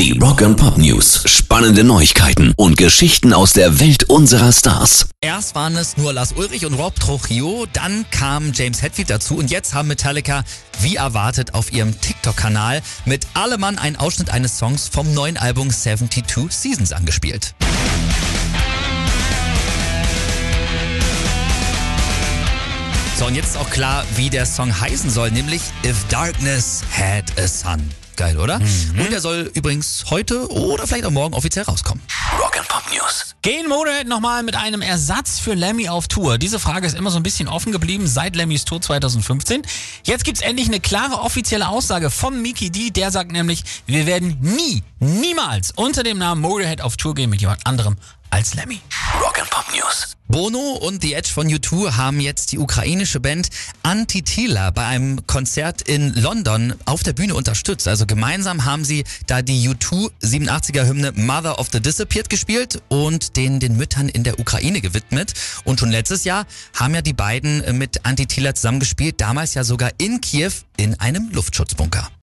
Die Rock and Pop News. Spannende Neuigkeiten und Geschichten aus der Welt unserer Stars. Erst waren es nur Lars Ulrich und Rob Trujillo, dann kam James Hetfield dazu und jetzt haben Metallica, wie erwartet, auf ihrem TikTok-Kanal mit Allemann einen Ausschnitt eines Songs vom neuen Album 72 Seasons angespielt. So, und jetzt ist auch klar, wie der Song heißen soll, nämlich If Darkness Had a Sun. Geil, oder? Mhm. Und er soll übrigens heute oder vielleicht auch morgen offiziell rauskommen. Rock and Pop News. Gehen Motorhead nochmal mit einem Ersatz für Lemmy auf Tour? Diese Frage ist immer so ein bisschen offen geblieben seit Lemmys Tour 2015. Jetzt gibt's endlich eine klare offizielle Aussage vom Mickey D. Der sagt nämlich, wir werden nie, niemals unter dem Namen Motorhead auf Tour gehen mit jemand anderem als Lemmy. Rock News. Bono und The Edge von U2 haben jetzt die ukrainische Band Antitila bei einem Konzert in London auf der Bühne unterstützt. Also gemeinsam haben sie da die U2 87er Hymne Mother of the Disappeared gespielt und den den Müttern in der Ukraine gewidmet. Und schon letztes Jahr haben ja die beiden mit Antitila zusammengespielt, damals ja sogar in Kiew in einem Luftschutzbunker.